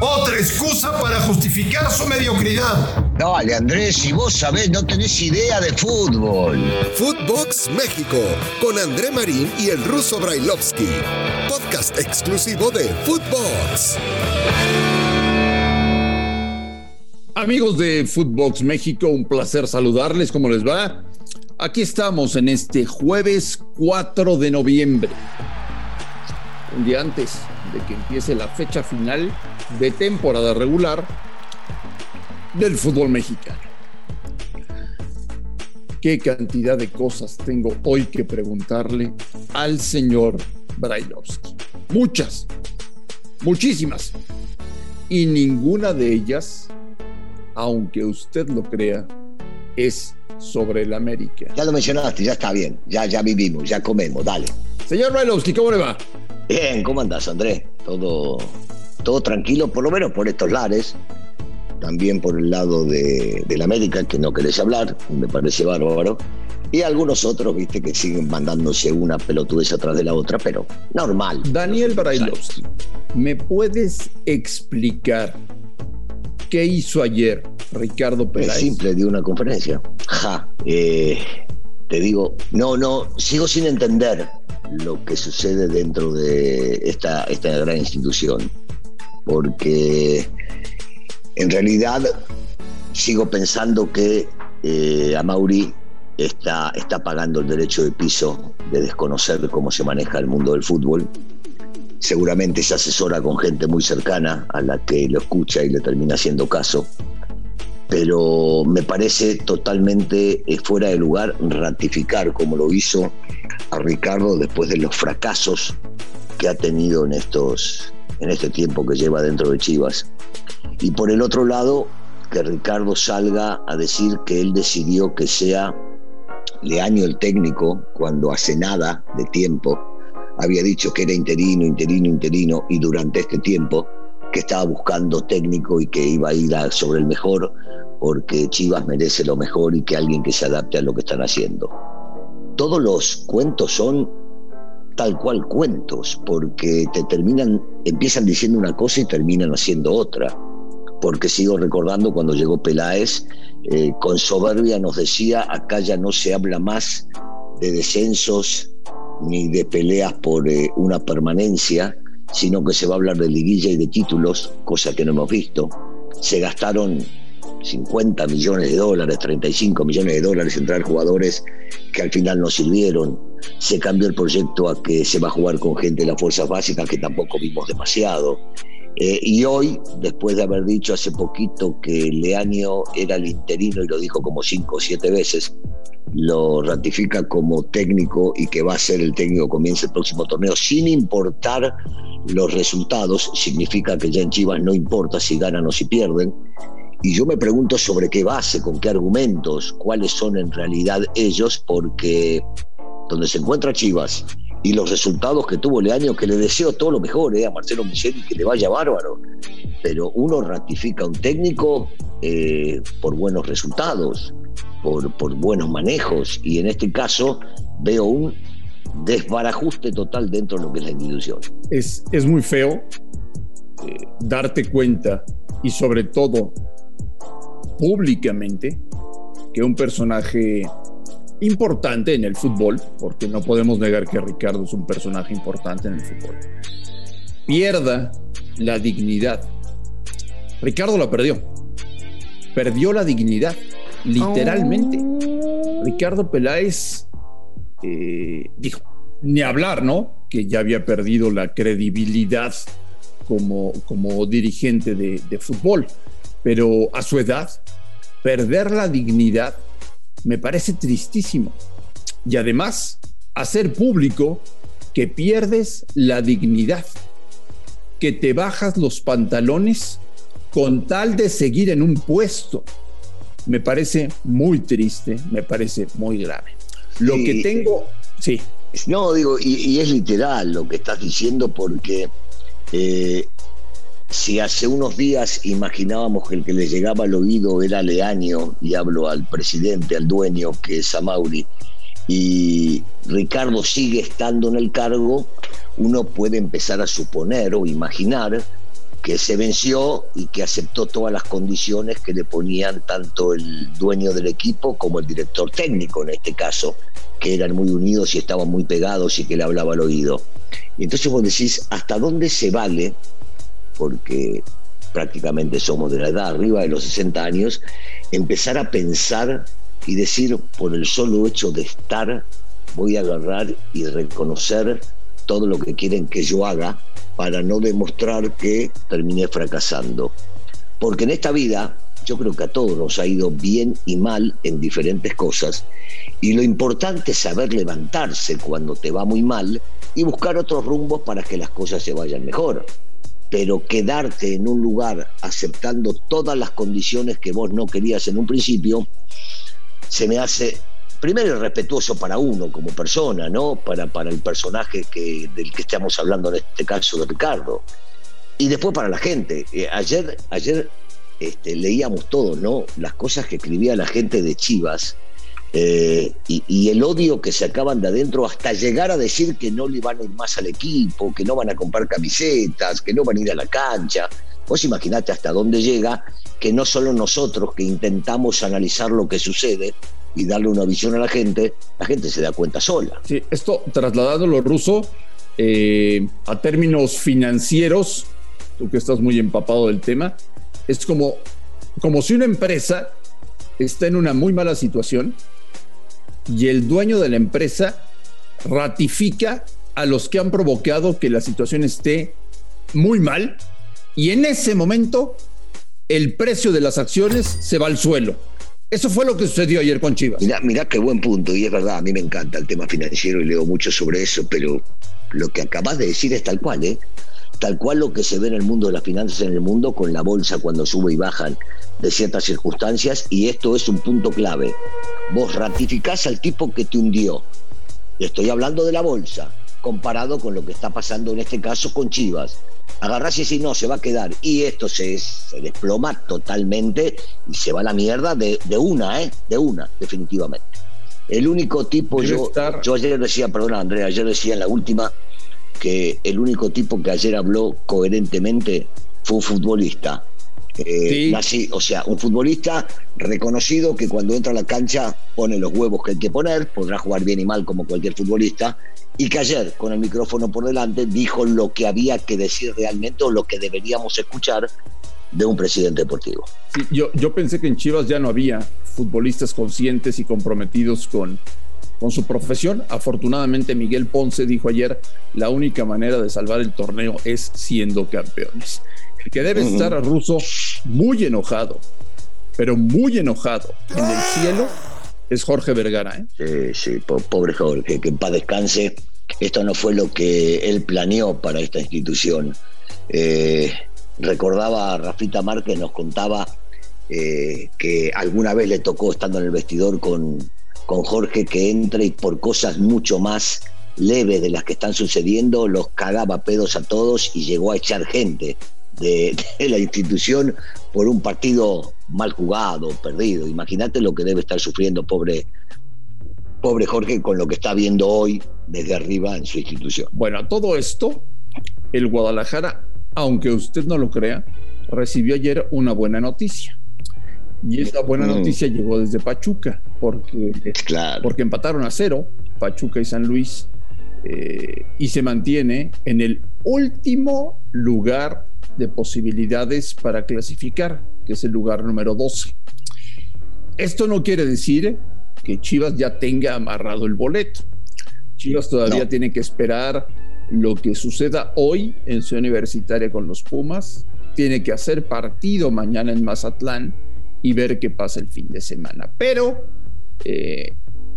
Otra excusa para justificar su mediocridad. Dale, Andrés, si vos sabés, no tenés idea de fútbol. Footbox México, con André Marín y el ruso Brailovsky. Podcast exclusivo de Footbox. Amigos de Footbox México, un placer saludarles. ¿Cómo les va? Aquí estamos en este jueves 4 de noviembre. Un día antes de que empiece la fecha final de temporada regular del fútbol mexicano. ¿Qué cantidad de cosas tengo hoy que preguntarle al señor Brailovsky? Muchas, muchísimas. Y ninguna de ellas, aunque usted lo crea, es sobre el América. Ya lo mencionaste, ya está bien. Ya, ya vivimos, ya comemos, dale. Señor Brailovsky, ¿cómo le va? Bien, ¿cómo andás, Andrés? Todo, todo tranquilo, por lo menos por estos lares. También por el lado de, la América, que no querés hablar, me parece bárbaro. Y algunos otros, viste, que siguen mandándose una pelotudez atrás de la otra, pero normal. Daniel Brailovsky, ¿me puedes explicar qué hizo ayer Ricardo Peláez? Es simple, de una conferencia. Ja, eh, te digo, no, no, sigo sin entender lo que sucede dentro de esta, esta gran institución. Porque en realidad sigo pensando que eh, a Mauri está, está pagando el derecho de piso de desconocer cómo se maneja el mundo del fútbol. Seguramente se asesora con gente muy cercana a la que lo escucha y le termina haciendo caso pero me parece totalmente eh, fuera de lugar ratificar como lo hizo a Ricardo después de los fracasos que ha tenido en estos en este tiempo que lleva dentro de Chivas. Y por el otro lado, que Ricardo salga a decir que él decidió que sea Leaño el técnico cuando hace nada de tiempo había dicho que era interino, interino, interino y durante este tiempo que estaba buscando técnico y que iba a ir sobre el mejor porque Chivas merece lo mejor y que alguien que se adapte a lo que están haciendo. Todos los cuentos son tal cual cuentos, porque te terminan, empiezan diciendo una cosa y terminan haciendo otra. Porque sigo recordando cuando llegó Peláez, eh, con soberbia nos decía, acá ya no se habla más de descensos ni de peleas por eh, una permanencia, sino que se va a hablar de liguilla y de títulos, cosa que no hemos visto. Se gastaron 50 millones de dólares, 35 millones de dólares en traer jugadores que al final no sirvieron. Se cambió el proyecto a que se va a jugar con gente de las fuerzas básicas que tampoco vimos demasiado. Eh, y hoy, después de haber dicho hace poquito que Leaño era el interino y lo dijo como cinco o siete veces, lo ratifica como técnico y que va a ser el técnico comienza el próximo torneo sin importar los resultados, significa que ya en Chivas no importa si ganan o si pierden, y yo me pregunto sobre qué base, con qué argumentos, cuáles son en realidad ellos, porque donde se encuentra Chivas y los resultados que tuvo Leaño, que le deseo todo lo mejor eh, a Marcelo Micheli, que le vaya bárbaro, pero uno ratifica a un técnico eh, por buenos resultados, por, por buenos manejos, y en este caso veo un desbarajuste total dentro de lo que es la institución. Es, es muy feo eh, darte cuenta y sobre todo públicamente que un personaje importante en el fútbol, porque no podemos negar que Ricardo es un personaje importante en el fútbol, pierda la dignidad. Ricardo la perdió. Perdió la dignidad, literalmente. Ricardo Peláez eh, dijo, ni hablar, ¿no? Que ya había perdido la credibilidad como, como dirigente de, de fútbol. Pero a su edad, perder la dignidad me parece tristísimo. Y además, hacer público que pierdes la dignidad, que te bajas los pantalones con tal de seguir en un puesto, me parece muy triste, me parece muy grave. Lo que tengo, sí. No, digo, y, es literal lo que estás diciendo porque eh, si hace unos días imaginábamos que el que le llegaba al oído era Leaño, y hablo al presidente, al dueño, que es Amauri, y Ricardo sigue estando en el cargo, uno puede empezar a suponer o imaginar que se venció y que aceptó todas las condiciones que le ponían tanto el dueño del equipo como el director técnico en este caso, que eran muy unidos y estaban muy pegados y que le hablaba al oído. Y entonces vos decís, ¿hasta dónde se vale? Porque prácticamente somos de la edad arriba de los 60 años, empezar a pensar y decir, por el solo hecho de estar, voy a agarrar y reconocer todo lo que quieren que yo haga para no demostrar que terminé fracasando. Porque en esta vida yo creo que a todos nos ha ido bien y mal en diferentes cosas y lo importante es saber levantarse cuando te va muy mal y buscar otros rumbos para que las cosas se vayan mejor. Pero quedarte en un lugar aceptando todas las condiciones que vos no querías en un principio, se me hace primero respetuoso para uno como persona, ¿no? Para, para el personaje que, del que estamos hablando en este caso de Ricardo. Y después para la gente. Eh, ayer, ayer este, leíamos todos, ¿no? Las cosas que escribía la gente de Chivas eh, y, el odio que se acaban de adentro hasta llegar a decir que no le van a ir más al equipo, que no van a comprar camisetas, que no van a ir a la cancha. Vos imaginate hasta dónde llega que no solo nosotros que intentamos analizar lo que sucede y darle una visión a la gente, la gente se da cuenta sola. Sí, esto trasladándolo ruso eh, a términos financieros, tú que estás muy empapado del tema, es como, como si una empresa está en una muy mala situación y el dueño de la empresa ratifica a los que han provocado que la situación esté muy mal y en ese momento el precio de las acciones se va al suelo. Eso fue lo que sucedió ayer con Chivas. Mira, mira qué buen punto, y es verdad, a mí me encanta el tema financiero y leo mucho sobre eso, pero lo que acabas de decir es tal cual, ¿eh? Tal cual lo que se ve en el mundo de las finanzas en el mundo con la bolsa cuando sube y bajan de ciertas circunstancias, y esto es un punto clave. Vos ratificás al tipo que te hundió. Estoy hablando de la bolsa, comparado con lo que está pasando en este caso con Chivas agarrás y decís, no, se va a quedar. Y esto se, se desploma totalmente y se va a la mierda de, una, ¿eh? De una, definitivamente. El único tipo, yo, yo ayer decía, perdona Andrea, ayer decía en la última que el único tipo que ayer habló coherentemente fue un futbolista. Eh, o sea, un futbolista reconocido que cuando entra a la cancha pone los huevos que hay que poner, podrá jugar bien y mal como cualquier futbolista, y que ayer, con el micrófono por delante, dijo lo que había que decir realmente o lo que deberíamos escuchar de un presidente deportivo. yo, yo pensé que en Chivas ya no había futbolistas conscientes y comprometidos con, con su profesión. Afortunadamente Miguel Ponce dijo ayer, la única manera de salvar el torneo es siendo campeones. El que debe estar a Russo muy enojado, pero muy enojado en el cielo es Jorge Vergara. ¿eh? Sí, sí, pobre Jorge, que en paz descanse. Esto no fue lo que él planeó para esta institución. Eh, recordaba a Rafita Márquez, nos contaba eh, que alguna vez le tocó estando en el vestidor con, con Jorge que entre y por cosas mucho más leves de las que están sucediendo los cagaba pedos a todos y llegó a echar gente de, la institución por un partido mal jugado, perdido. Imagínate lo que debe estar sufriendo pobre, pobre Jorge con lo que está viendo hoy desde arriba en su institución. Bueno, todo esto, el Guadalajara, aunque usted no lo crea, recibió ayer una buena noticia. Y esa buena mm. noticia llegó desde Pachuca, porque, porque empataron a cero, Pachuca y San Luis, eh, y se mantiene en el último lugar de posibilidades para clasificar, que es el lugar número 12. Esto no quiere decir que Chivas ya tenga amarrado el boleto. Chivas todavía tiene que esperar lo que suceda hoy en su universitaria con los Pumas. Tiene que hacer partido mañana en Mazatlán y ver qué pasa el fin de semana. Pero eh,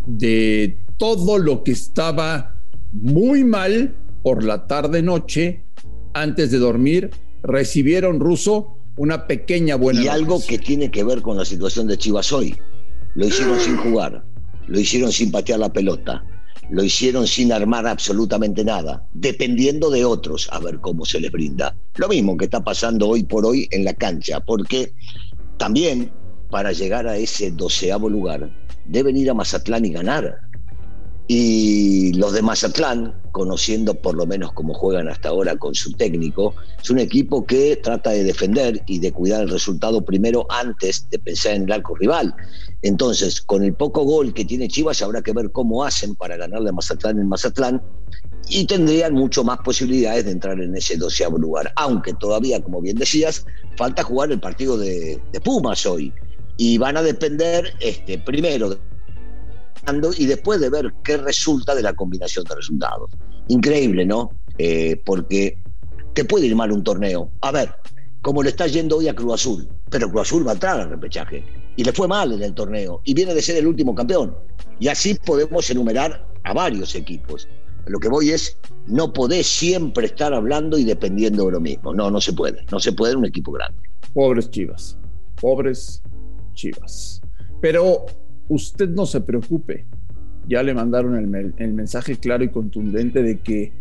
de todo lo que estaba muy mal por la tarde-noche, antes de dormir, recibieron ruso una pequeña buena. Y algo que tiene que ver con la situación de Chivas hoy. Lo hicieron sin jugar, lo hicieron sin patear la pelota, lo hicieron sin armar absolutamente nada, dependiendo de otros a ver cómo se les brinda. Lo mismo que está pasando hoy por hoy en la cancha, porque también para llegar a ese doceavo lugar deben ir a Mazatlán y ganar. Y los de Mazatlán, conociendo por lo menos cómo juegan hasta ahora con su técnico, es un equipo que trata de defender y de cuidar el resultado primero antes de pensar en el arco rival. Entonces, con el poco gol que tiene Chivas, habrá que ver cómo hacen para ganarle a Mazatlán en Mazatlán y tendrían mucho más posibilidades de entrar en ese doceavo lugar. Aunque todavía, como bien decías, falta jugar el partido de, Pumas hoy. Y van a depender, este, primero, de y después de ver qué resulta de la combinación de resultados. Increíble, ¿no? Eh, porque te puede ir mal un torneo. A ver, como le está yendo hoy a Cruz Azul, pero Cruz Azul va a entrar al repechaje y le fue mal en el torneo y viene de ser el último campeón. Y así podemos enumerar a varios equipos. Lo que voy es, no podés siempre estar hablando y dependiendo de lo mismo. No, no se puede. No se puede en un equipo grande. Pobres Chivas. Pobres Chivas. Pero usted no se preocupe. Ya le mandaron el, mensaje claro y contundente de que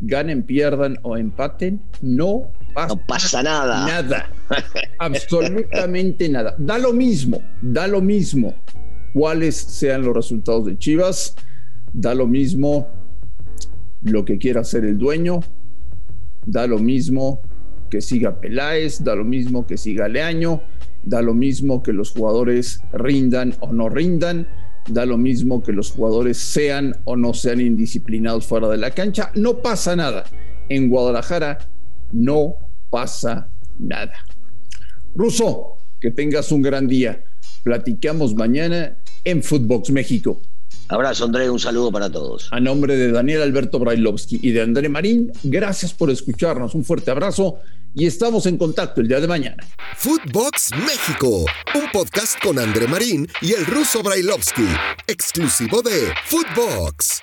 ganen, pierdan o empaten, no pasa, no pasa nada. Nada. Absolutamente nada. Da lo mismo, da lo mismo cuáles sean los resultados de Chivas, da lo mismo lo que quiera hacer el dueño, da lo mismo que siga Peláez, da lo mismo que siga Leaño, da lo mismo que los jugadores rindan o no rindan, da lo mismo que los jugadores sean o no sean indisciplinados fuera de la cancha, no pasa nada. En Guadalajara no pasa nada. Ruso, que tengas un gran día. Platicamos mañana en Footbox México. Abrazo, André, un saludo para todos. A nombre de Daniel Alberto Brailovsky y de André Marín, gracias por escucharnos. Un fuerte abrazo y estamos en contacto el día de mañana. Footbox México, un podcast con André Marín y el ruso Brailovsky, exclusivo de Footbox.